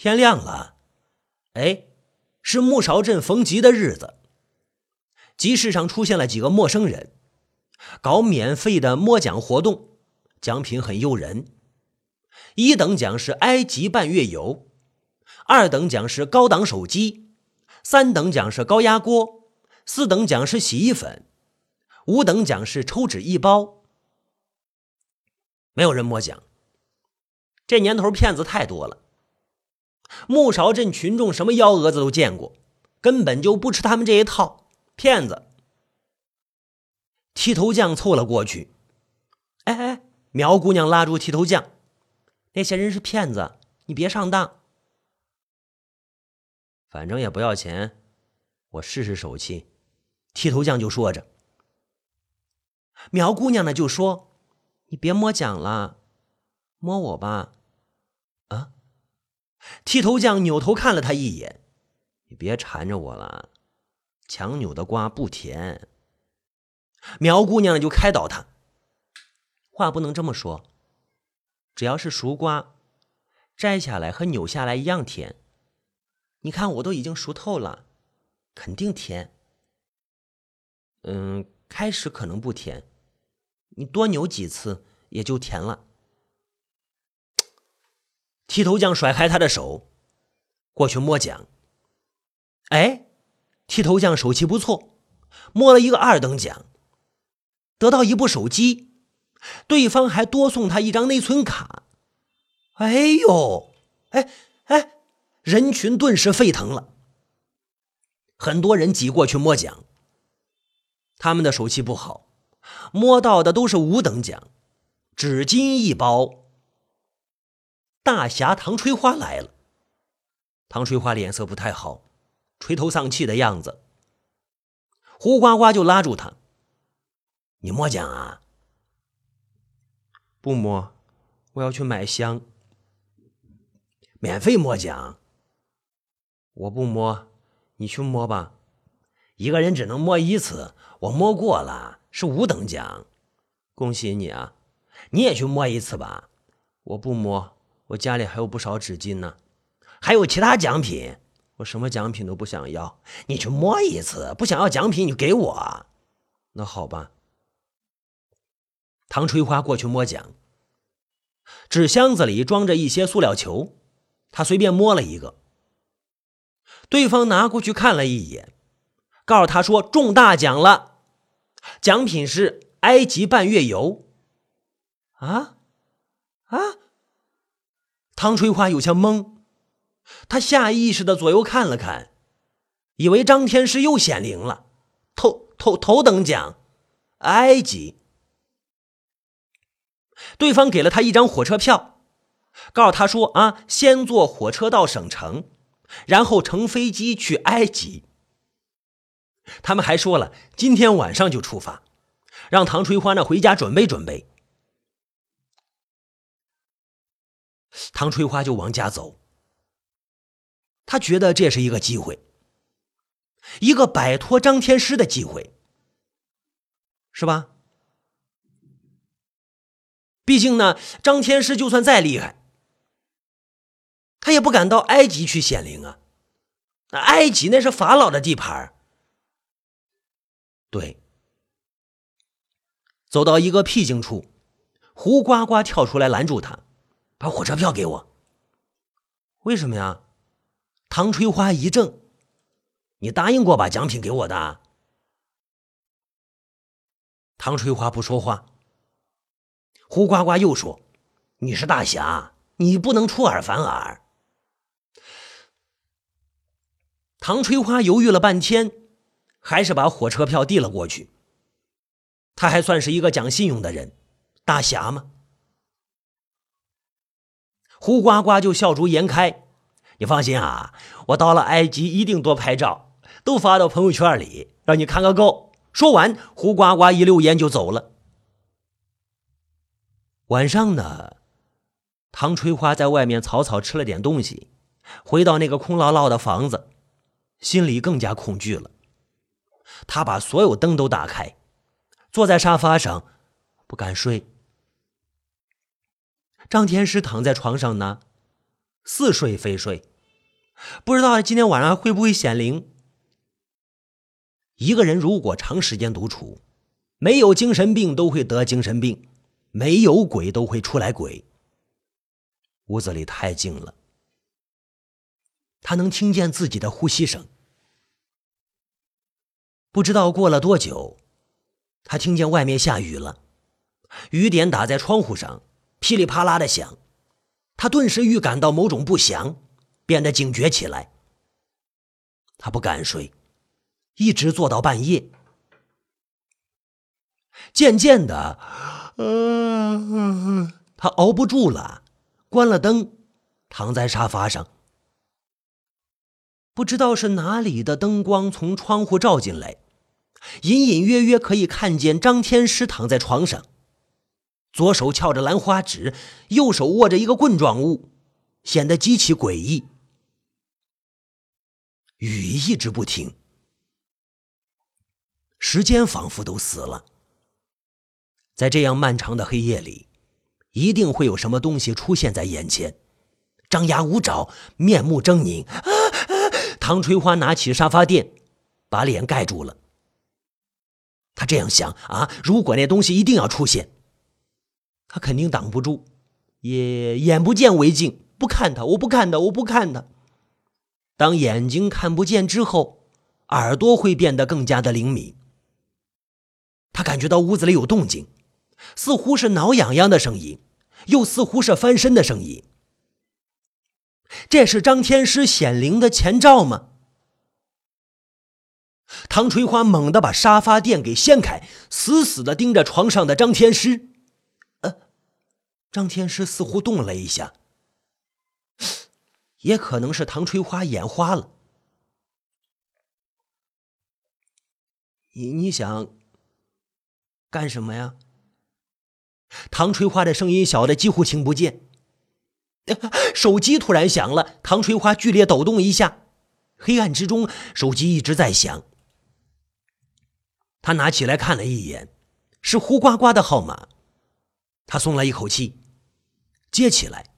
天亮了，哎，是木勺镇逢集的日子。集市上出现了几个陌生人，搞免费的摸奖活动，奖品很诱人。一等奖是埃及半月游，二等奖是高档手机，三等奖是高压锅，四等奖是洗衣粉，五等奖是抽纸一包。没有人摸奖。这年头骗子太多了，木勺镇群众什么幺蛾子都见过，根本就不吃他们这一套。骗子！剃头匠凑了过去，哎哎，苗姑娘拉住剃头匠：“那些人是骗子，你别上当。反正也不要钱，我试试手气。”剃头匠就说着。苗姑娘呢就说：“你别摸奖了，摸我吧。”啊！剃头匠扭头看了他一眼：“你别缠着我了，强扭的瓜不甜。”苗姑娘就开导他：“话不能这么说，只要是熟瓜，摘下来和扭下来一样甜。你看我都已经熟透了，肯定甜。嗯，开始可能不甜，你多扭几次也就甜了。”剃头匠甩开他的手，过去摸奖。哎，剃头匠手气不错，摸了一个二等奖，得到一部手机，对方还多送他一张内存卡。哎呦，哎哎，人群顿时沸腾了，很多人挤过去摸奖。他们的手气不好，摸到的都是五等奖，纸巾一包。大侠唐吹花来了，唐吹花脸色不太好，垂头丧气的样子。胡呱呱就拉住他：“你摸奖啊？不摸，我要去买香。免费摸奖？我不摸，你去摸吧。一个人只能摸一次，我摸过了，是五等奖。恭喜你啊！你也去摸一次吧。我不摸。”我家里还有不少纸巾呢，还有其他奖品。我什么奖品都不想要，你去摸一次。不想要奖品，你给我。那好吧。唐吹花过去摸奖，纸箱子里装着一些塑料球，他随便摸了一个。对方拿过去看了一眼，告诉他说中大奖了，奖品是埃及半月游。啊啊！唐春花有些懵，他下意识的左右看了看，以为张天师又显灵了。头头头等奖，埃及。对方给了他一张火车票，告诉他说：“啊，先坐火车到省城，然后乘飞机去埃及。”他们还说了，今天晚上就出发，让唐春花呢回家准备准备。唐吹花就往家走，他觉得这是一个机会，一个摆脱张天师的机会，是吧？毕竟呢，张天师就算再厉害，他也不敢到埃及去显灵啊。那埃及那是法老的地盘对，走到一个僻静处，胡呱呱跳出来拦住他。把火车票给我。为什么呀？唐吹花一怔：“你答应过把奖品给我的。”唐吹花不说话。胡呱呱又说：“你是大侠，你不能出尔反尔。”唐吹花犹豫了半天，还是把火车票递了过去。他还算是一个讲信用的人，大侠嘛。胡呱呱就笑逐颜开，你放心啊，我到了埃及一定多拍照，都发到朋友圈里，让你看个够。说完，胡呱呱一溜烟就走了。晚上呢，唐吹花在外面草草吃了点东西，回到那个空落落的房子，心里更加恐惧了。他把所有灯都打开，坐在沙发上，不敢睡。张天师躺在床上呢，似睡非睡。不知道今天晚上会不会显灵。一个人如果长时间独处，没有精神病都会得精神病，没有鬼都会出来鬼。屋子里太静了，他能听见自己的呼吸声。不知道过了多久，他听见外面下雨了，雨点打在窗户上，噼里啪啦的响。他顿时预感到某种不祥，变得警觉起来。他不敢睡，一直坐到半夜。渐渐的，呃，他熬不住了，关了灯，躺在沙发上。不知道是哪里的灯光从窗户照进来，隐隐约约可以看见张天师躺在床上，左手翘着兰花指，右手握着一个棍状物，显得极其诡异。雨一直不停，时间仿佛都死了。在这样漫长的黑夜里，一定会有什么东西出现在眼前，张牙舞爪，面目狰狞。唐垂花拿起沙发垫，把脸盖住了。他这样想啊，如果那东西一定要出现，他肯定挡不住，也眼不见为净，不看他，我不看他，我不看他。当眼睛看不见之后，耳朵会变得更加的灵敏。他感觉到屋子里有动静。似乎是挠痒痒的声音，又似乎是翻身的声音。这是张天师显灵的前兆吗？唐垂花猛地把沙发垫给掀开，死死的盯着床上的张天师。张天师似乎动了一下，也可能是唐垂花眼花了。你你想干什么呀？唐垂花的声音小的几乎听不见，手机突然响了，唐垂花剧烈抖动一下，黑暗之中，手机一直在响。他拿起来看了一眼，是胡呱呱的号码，他松了一口气，接起来。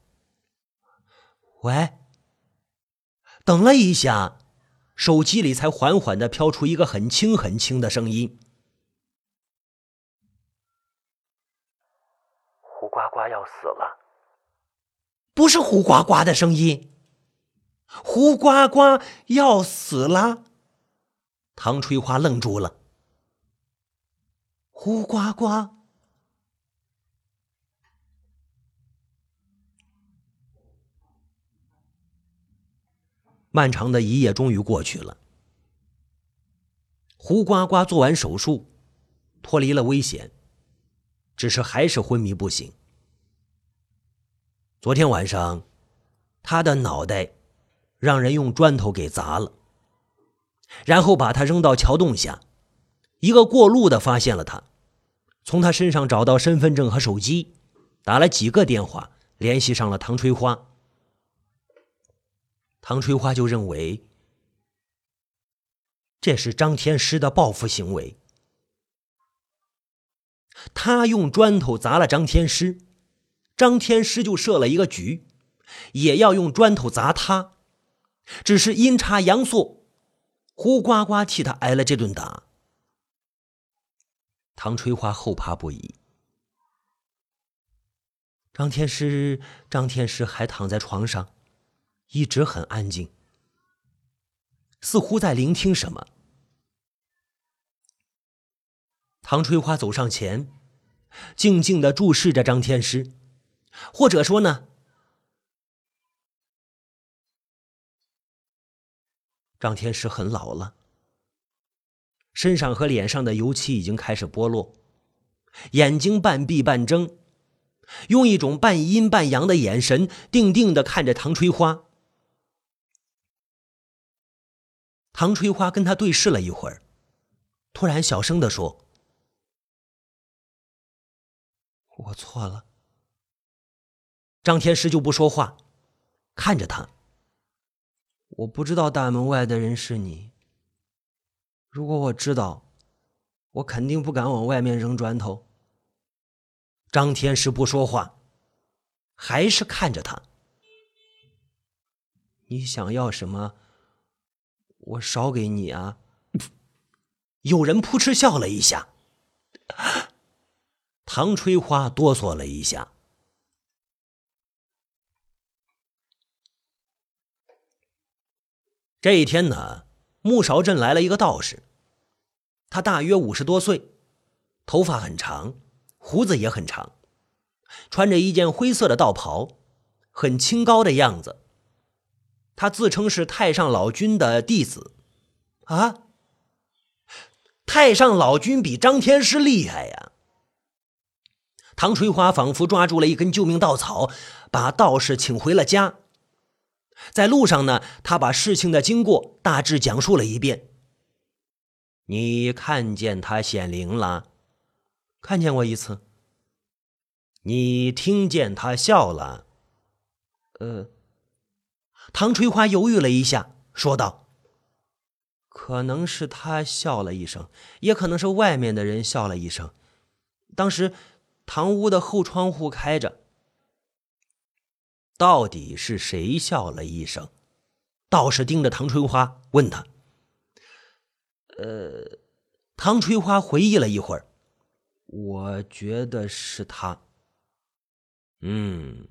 喂，等了一下，手机里才缓缓的飘出一个很轻很轻的声音。胡呱呱要死了，不是胡呱呱的声音。胡呱呱要死了，唐垂花愣住了。胡呱呱，漫长的一夜终于过去了。胡呱呱做完手术，脱离了危险，只是还是昏迷不醒。昨天晚上，他的脑袋让人用砖头给砸了，然后把他扔到桥洞下。一个过路的发现了他，从他身上找到身份证和手机，打了几个电话联系上了唐垂花。唐垂花就认为这是张天师的报复行为，他用砖头砸了张天师。张天师就设了一个局，也要用砖头砸他，只是阴差阳错，胡呱呱替他挨了这顿打。唐垂花后怕不已。张天师，张天师还躺在床上，一直很安静，似乎在聆听什么。唐垂花走上前，静静的注视着张天师。或者说呢，张天师很老了，身上和脸上的油漆已经开始剥落，眼睛半闭半睁，用一种半阴半阳的眼神定定的看着唐垂花。唐垂花跟他对视了一会儿，突然小声的说：“我错了。”张天师就不说话，看着他。我不知道大门外的人是你。如果我知道，我肯定不敢往外面扔砖头。张天师不说话，还是看着他。你想要什么？我少给你啊！有人扑哧笑了一下，唐吹花哆嗦了一下。这一天呢，木勺镇来了一个道士，他大约五十多岁，头发很长，胡子也很长，穿着一件灰色的道袍，很清高的样子。他自称是太上老君的弟子，啊，太上老君比张天师厉害呀！唐垂花仿佛抓住了一根救命稻草，把道士请回了家。在路上呢，他把事情的经过大致讲述了一遍。你看见他显灵了？看见过一次。你听见他笑了？呃，唐垂花犹豫了一下，说道：“可能是他笑了一声，也可能是外面的人笑了一声。当时堂屋的后窗户开着。”到底是谁笑了一声？道士盯着唐春花问他：“呃，唐春花回忆了一会儿，我觉得是他。嗯。”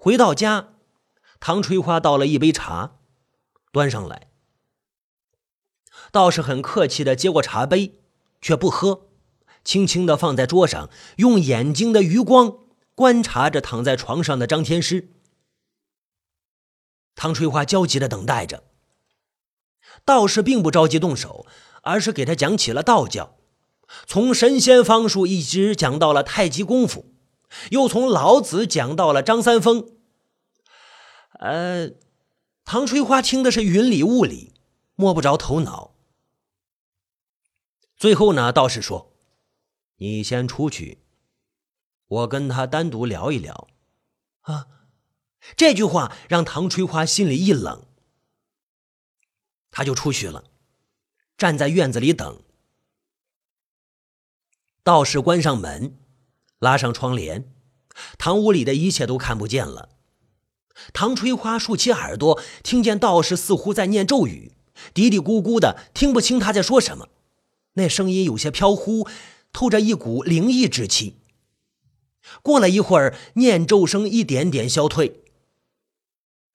回到家，唐春花倒了一杯茶，端上来。道士很客气的接过茶杯，却不喝，轻轻的放在桌上，用眼睛的余光。观察着躺在床上的张天师，唐翠花焦急的等待着。道士并不着急动手，而是给他讲起了道教，从神仙方术一直讲到了太极功夫，又从老子讲到了张三丰。呃，唐翠花听的是云里雾里，摸不着头脑。最后呢，道士说：“你先出去。”我跟他单独聊一聊，啊！这句话让唐春花心里一冷，他就出去了，站在院子里等。道士关上门，拉上窗帘，堂屋里的一切都看不见了。唐春花竖起耳朵，听见道士似乎在念咒语，嘀嘀咕咕的，听不清他在说什么。那声音有些飘忽，透着一股灵异之气。过了一会儿，念咒声一点点消退。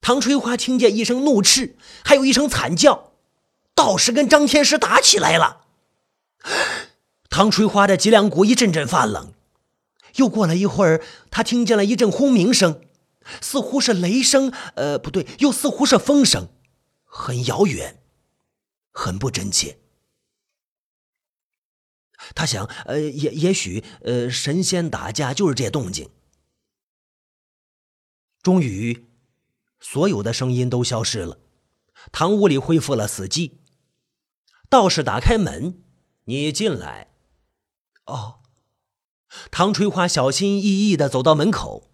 唐春花听见一声怒斥，还有一声惨叫，道士跟张天师打起来了。唐春花的脊梁骨一阵阵发冷。又过了一会儿，他听见了一阵轰鸣声，似乎是雷声，呃，不对，又似乎是风声，很遥远，很不真切。他想，呃，也也许，呃，神仙打架就是这动静。终于，所有的声音都消失了，堂屋里恢复了死寂。道士打开门：“你进来。”哦。唐垂花小心翼翼的走到门口，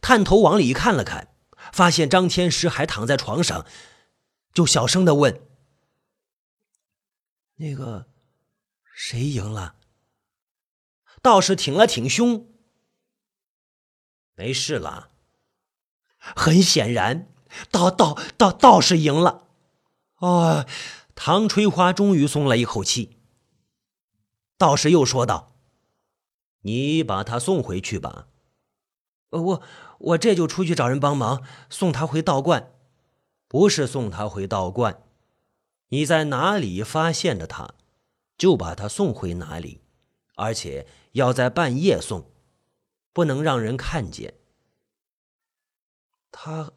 探头往里看了看，发现张天师还躺在床上，就小声的问：“那个。”谁赢了？道士挺了挺胸，没事了。很显然，道道道道士赢了。哦，唐春花终于松了一口气。道士又说道：“你把他送回去吧。”我我这就出去找人帮忙，送他回道观。不是送他回道观，你在哪里发现的他？就把他送回哪里，而且要在半夜送，不能让人看见。他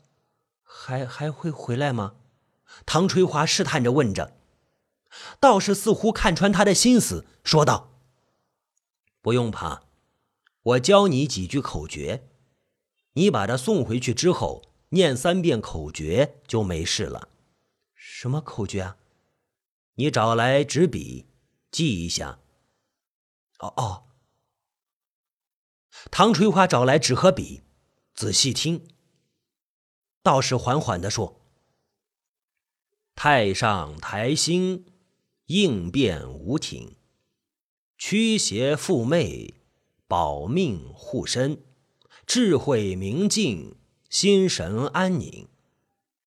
还还会回来吗？唐垂华试探着问着。道士似乎看穿他的心思，说道：“不用怕，我教你几句口诀，你把他送回去之后，念三遍口诀就没事了。什么口诀啊？你找来纸笔。”记一下。哦哦。唐垂花找来纸和笔，仔细听。道士缓缓的说：“太上台星，应变无挺，驱邪附媚，保命护身，智慧明镜，心神安宁，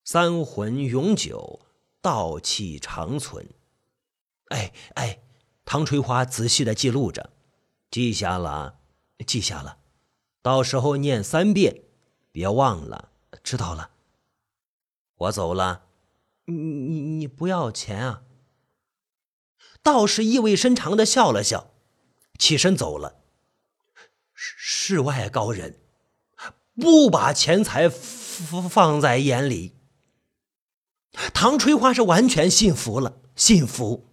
三魂永久，道气长存。哎哎，唐垂花仔细的记录着，记下了，记下了，到时候念三遍，别忘了，知道了。我走了，你你你不要钱啊？道士意味深长的笑了笑，起身走了。世外高人，不把钱财放在眼里。唐垂花是完全信服了，信服。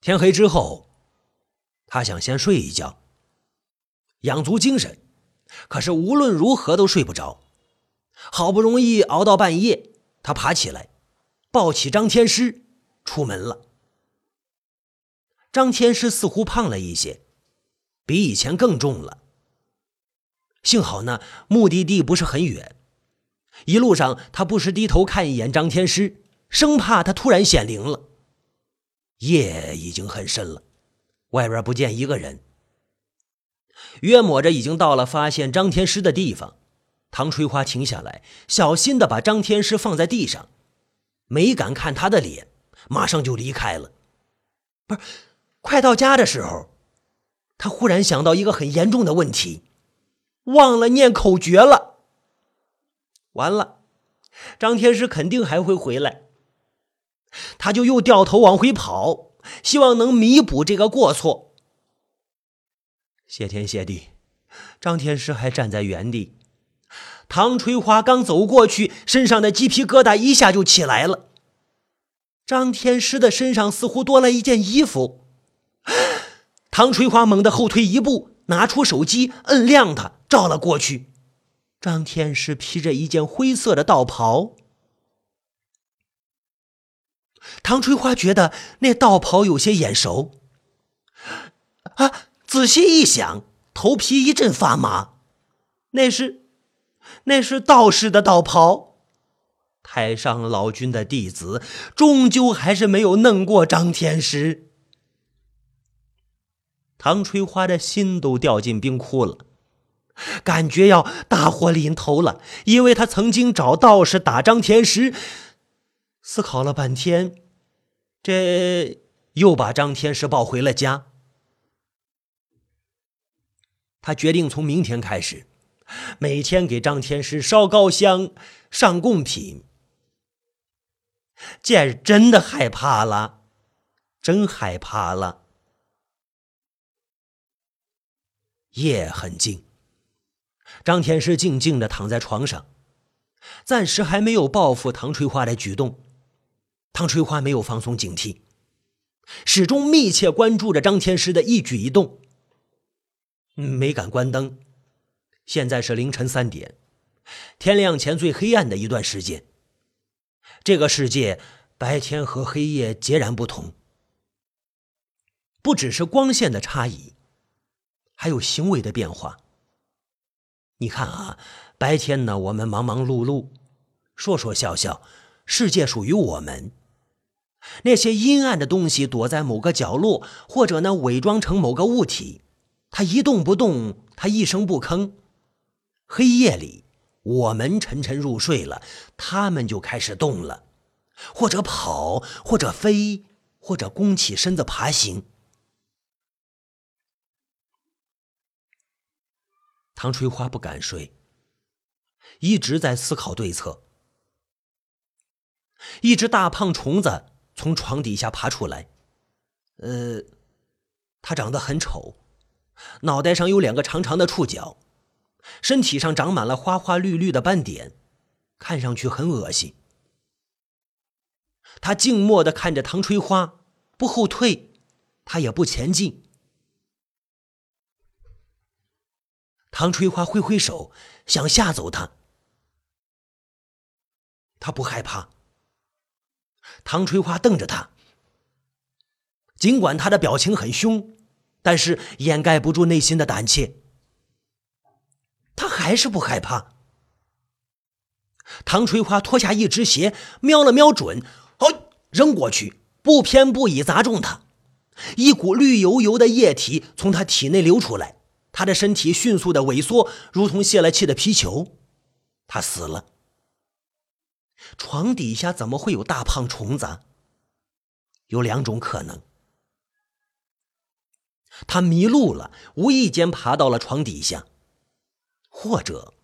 天黑之后，他想先睡一觉，养足精神。可是无论如何都睡不着。好不容易熬到半夜，他爬起来，抱起张天师，出门了。张天师似乎胖了一些，比以前更重了。幸好呢，目的地不是很远。一路上，他不时低头看一眼张天师，生怕他突然显灵了。夜已经很深了，外边不见一个人。约摸着已经到了发现张天师的地方，唐垂花停下来，小心的把张天师放在地上，没敢看他的脸，马上就离开了。不是，快到家的时候，他忽然想到一个很严重的问题，忘了念口诀了。完了，张天师肯定还会回来，他就又掉头往回跑，希望能弥补这个过错。谢天谢地，张天师还站在原地。唐垂花刚走过去，身上的鸡皮疙瘩一下就起来了。张天师的身上似乎多了一件衣服。唐垂花猛地后退一步，拿出手机，摁亮它，照了过去。张天师披着一件灰色的道袍。唐垂花觉得那道袍有些眼熟。啊！仔细一想，头皮一阵发麻。那是，那是道士的道袍。太上老君的弟子，终究还是没有弄过张天师。唐春花的心都掉进冰窟了，感觉要大祸临头了。因为他曾经找道士打张天师，思考了半天，这又把张天师抱回了家。他决定从明天开始，每天给张天师烧高香、上贡品。健儿真的害怕了，真害怕了。夜很静，张天师静静的躺在床上，暂时还没有报复唐垂花的举动。唐垂花没有放松警惕，始终密切关注着张天师的一举一动。没敢关灯。现在是凌晨三点，天亮前最黑暗的一段时间。这个世界白天和黑夜截然不同，不只是光线的差异，还有行为的变化。你看啊，白天呢，我们忙忙碌碌，说说笑笑，世界属于我们。那些阴暗的东西躲在某个角落，或者呢，伪装成某个物体。他一动不动，他一声不吭。黑夜里，我们沉沉入睡了，他们就开始动了，或者跑，或者飞，或者弓起身子爬行。唐垂花不敢睡，一直在思考对策。一只大胖虫子从床底下爬出来，呃，它长得很丑。脑袋上有两个长长的触角，身体上长满了花花绿绿的斑点，看上去很恶心。他静默的看着唐垂花，不后退，他也不前进。唐垂花挥挥手，想吓走他。他不害怕。唐垂花瞪着他，尽管他的表情很凶。但是掩盖不住内心的胆怯，他还是不害怕。唐垂花脱下一只鞋，瞄了瞄准，哦，扔过去，不偏不倚砸中他。一股绿油油的液体从他体内流出来，他的身体迅速的萎缩，如同泄了气的皮球。他死了。床底下怎么会有大胖虫子？有两种可能：他迷路了，无意间爬到了床底下，或者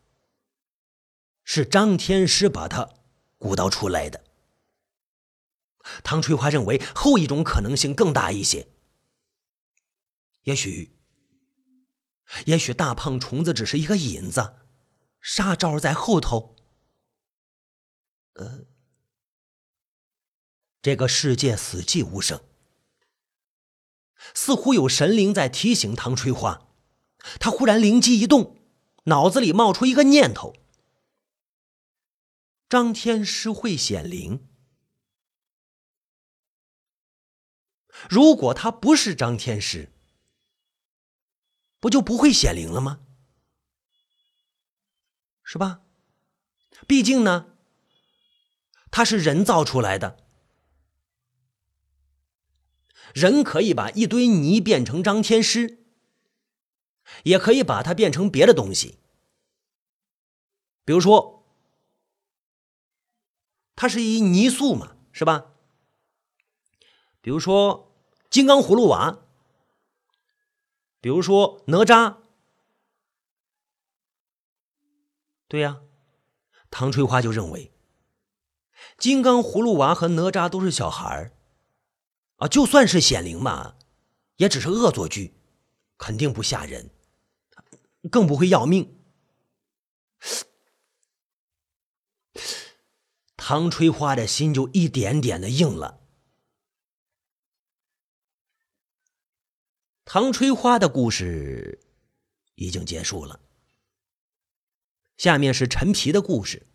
是张天师把他鼓捣出来的。唐翠花认为后一种可能性更大一些。也许，也许大胖虫子只是一个引子，杀招在后头。呃，这个世界死寂无声，似乎有神灵在提醒唐翠花。他忽然灵机一动，脑子里冒出一个念头：张天师会显灵。如果他不是张天师，不就不会显灵了吗？是吧？毕竟呢，他是人造出来的，人可以把一堆泥变成张天师，也可以把它变成别的东西，比如说，它是一泥塑嘛，是吧？比如说金刚葫芦娃。比如说哪吒，对呀，唐翠花就认为，金刚葫芦娃和哪吒都是小孩儿，啊，就算是显灵嘛，也只是恶作剧，肯定不吓人，更不会要命。唐翠花的心就一点点的硬了。唐吹花的故事已经结束了，下面是陈皮的故事。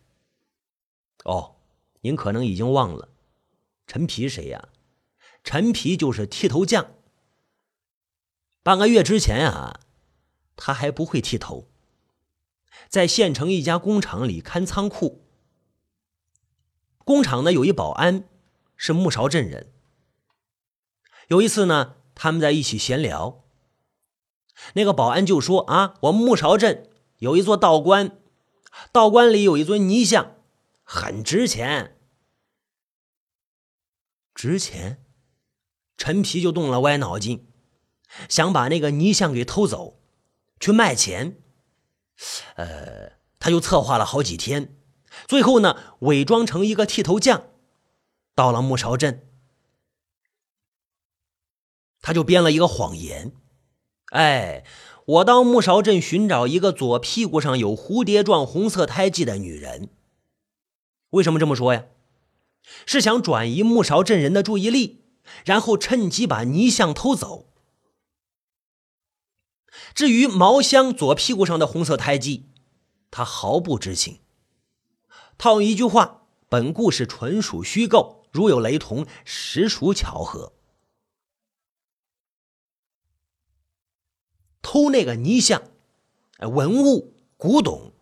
哦，您可能已经忘了，陈皮谁呀？陈皮就是剃头匠。半个月之前啊，他还不会剃头，在县城一家工厂里看仓库。工厂呢有一保安是木勺镇人。有一次呢。他们在一起闲聊，那个保安就说：“啊，我们木勺镇有一座道观，道观里有一尊泥像，很值钱。值钱？”陈皮就动了歪脑筋，想把那个泥像给偷走，去卖钱。呃，他就策划了好几天，最后呢，伪装成一个剃头匠，到了木勺镇。他就编了一个谎言，哎，我到木勺镇寻找一个左屁股上有蝴蝶状红色胎记的女人。为什么这么说呀？是想转移木勺镇人的注意力，然后趁机把泥像偷走。至于毛香左屁股上的红色胎记，他毫不知情。套一句话，本故事纯属虚构，如有雷同，实属巧合。偷那个泥像，文物古董，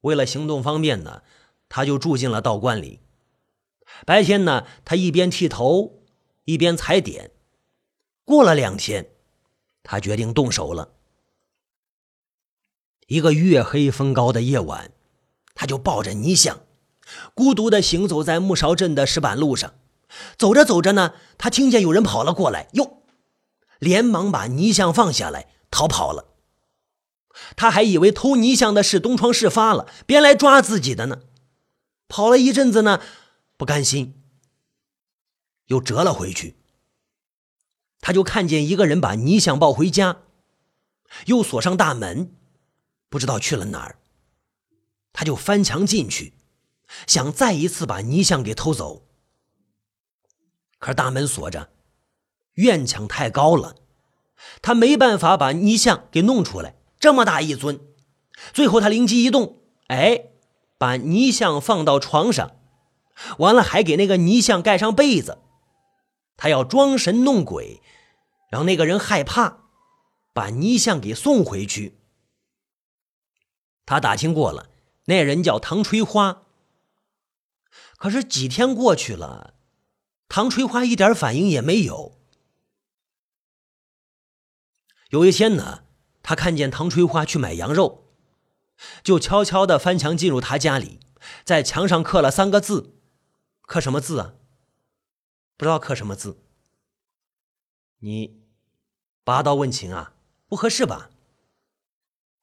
为了行动方便呢，他就住进了道观里。白天呢，他一边剃头，一边踩点。过了两天，他决定动手了。一个月黑风高的夜晚，他就抱着泥像，孤独的行走在木勺镇的石板路上。走着走着呢，他听见有人跑了过来，哟，连忙把泥像放下来。逃跑了，他还以为偷泥像的事东窗事发了，别来抓自己的呢。跑了一阵子呢，不甘心，又折了回去。他就看见一个人把泥像抱回家，又锁上大门，不知道去了哪儿。他就翻墙进去，想再一次把泥像给偷走，可是大门锁着，院墙太高了。他没办法把泥像给弄出来，这么大一尊。最后他灵机一动，哎，把泥像放到床上，完了还给那个泥像盖上被子。他要装神弄鬼，让那个人害怕，把泥像给送回去。他打听过了，那人叫唐吹花。可是几天过去了，唐吹花一点反应也没有。有一天呢，他看见唐春花去买羊肉，就悄悄的翻墙进入他家里，在墙上刻了三个字，刻什么字啊？不知道刻什么字。你拔刀问情啊？不合适吧？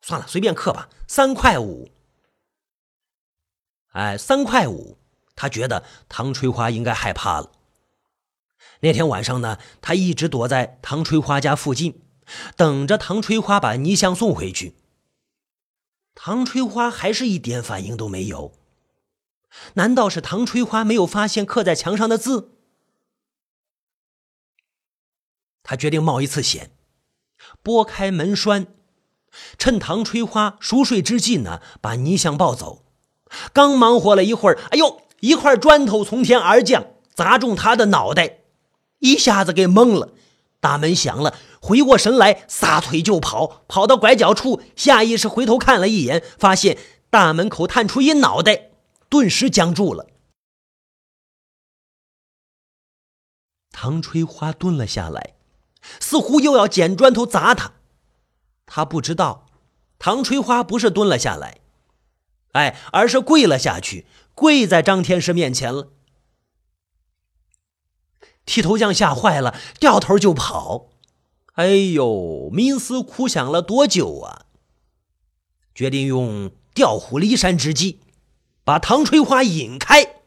算了，随便刻吧，三块五。哎，三块五。他觉得唐春花应该害怕了。那天晚上呢，他一直躲在唐春花家附近，等着唐翠花把泥像送回去。唐翠花还是一点反应都没有。难道是唐翠花没有发现刻在墙上的字？他决定冒一次险，拨开门栓，趁唐翠花熟睡之际呢，把泥像抱走。刚忙活了一会儿，哎呦，一块砖头从天而降，砸中他的脑袋，一下子给懵了。大门响了，回过神来，撒腿就跑，跑到拐角处，下意识回头看了一眼，发现大门口探出一脑袋，顿时僵住了。唐翠花蹲了下来，似乎又要捡砖头砸他。他不知道，唐翠花不是蹲了下来。哎，而是跪了下去，跪在张天师面前了。剃头匠吓坏了，掉头就跑。哎呦，冥思苦想了多久啊！决定用调虎离山之计，把唐春花引开，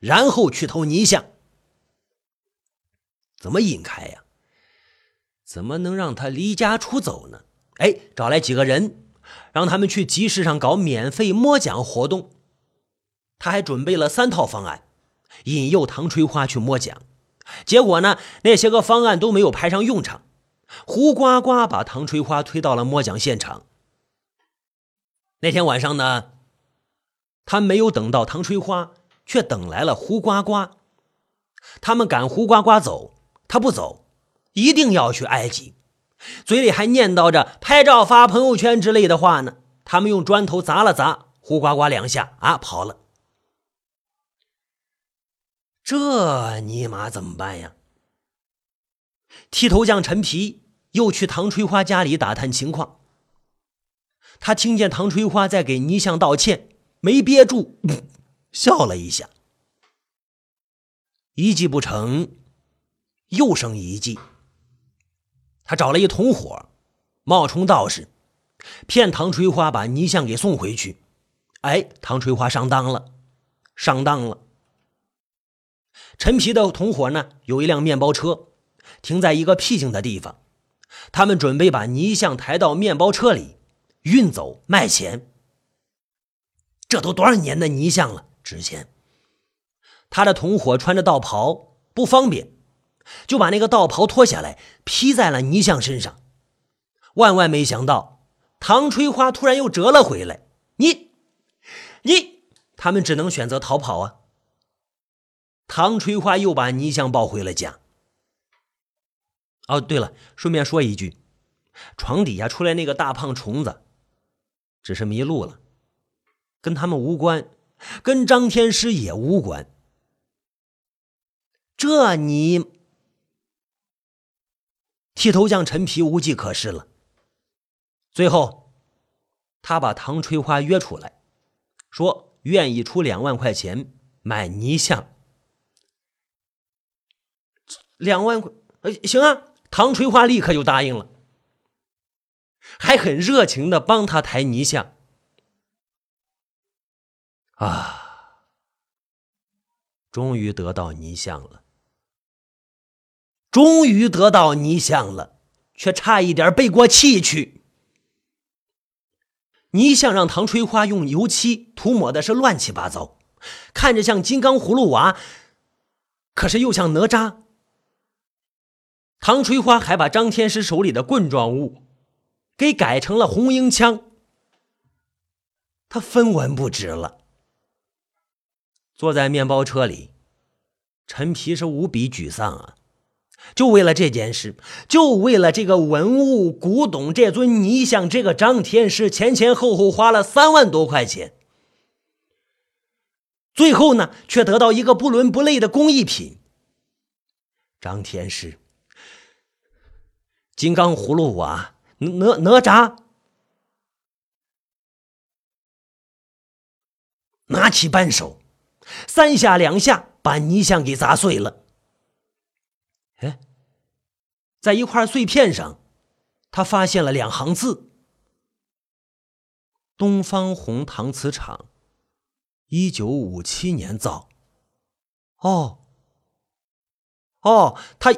然后去偷泥像。怎么引开呀？怎么能让他离家出走呢？哎，找来几个人。让他们去集市上搞免费摸奖活动，他还准备了三套方案，引诱唐春花去摸奖。结果呢，那些个方案都没有派上用场。胡呱呱把唐翠花推到了摸奖现场。那天晚上呢，他没有等到唐翠花，却等来了胡呱呱。他们赶胡呱呱走，他不走，一定要去埃及。嘴里还念叨着拍照发朋友圈之类的话呢。他们用砖头砸了砸胡呱呱两下啊，跑了。这尼玛怎么办呀？剃头匠陈皮又去唐翠花家里打探情况。他听见唐翠花在给泥像道歉，没憋住，笑了一下。一计不成，又生一计。他找了一同伙，冒充道士，骗唐垂花把泥像给送回去。哎，唐垂花上当了，上当了。陈皮的同伙呢，有一辆面包车，停在一个僻静的地方。他们准备把泥像抬到面包车里，运走卖钱。这都多少年的泥像了，值钱。他的同伙穿着道袍，不方便。就把那个道袍脱下来披在了泥像身上，万万没想到，唐吹花突然又折了回来。你，你，他们只能选择逃跑啊。唐吹花又把泥像抱回了家。哦，对了，顺便说一句，床底下出来那个大胖虫子，只是迷路了，跟他们无关，跟张天师也无关。这你。剃头匠陈皮无计可施了。最后，他把唐翠花约出来，说愿意出两万块钱买泥像。两万块，呃，行啊！唐翠花立刻就答应了，还很热情的帮他抬泥像。啊，终于得到泥像了。终于得到泥像了，却差一点背过气去。泥像让唐吹花用油漆涂抹的是乱七八糟，看着像金刚葫芦娃，可是又像哪吒。唐吹花还把张天师手里的棍状物给改成了红缨枪，他分文不值了。坐在面包车里，陈皮是无比沮丧啊。就为了这件事，就为了这个文物古董，这尊泥像，这个张天师前前后后花了三万多块钱，最后呢，却得到一个不伦不类的工艺品。张天师，金刚葫芦娃，哪哪吒，拿起扳手，三下两下把泥像给砸碎了。哎，在一块碎片上，他发现了两行字：“东方红搪瓷厂，一九五七年造。”哦，哦，他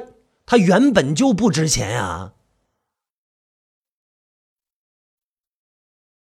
它原本就不值钱呀。